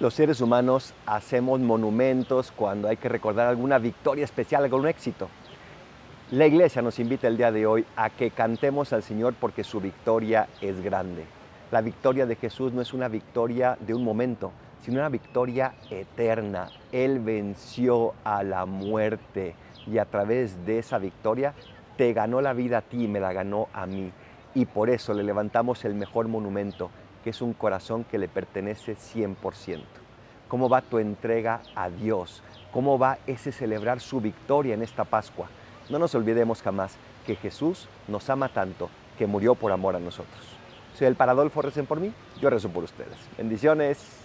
Los seres humanos hacemos monumentos cuando hay que recordar alguna victoria especial, algún éxito. La iglesia nos invita el día de hoy a que cantemos al Señor porque su victoria es grande. La victoria de Jesús no es una victoria de un momento, sino una victoria eterna. Él venció a la muerte y a través de esa victoria te ganó la vida a ti y me la ganó a mí. Y por eso le levantamos el mejor monumento, que es un corazón que le pertenece 100%. ¿Cómo va tu entrega a Dios? ¿Cómo va ese celebrar su victoria en esta Pascua? No nos olvidemos jamás que Jesús nos ama tanto que murió por amor a nosotros. Soy el Paradolfo, recen por mí, yo rezo por ustedes. Bendiciones.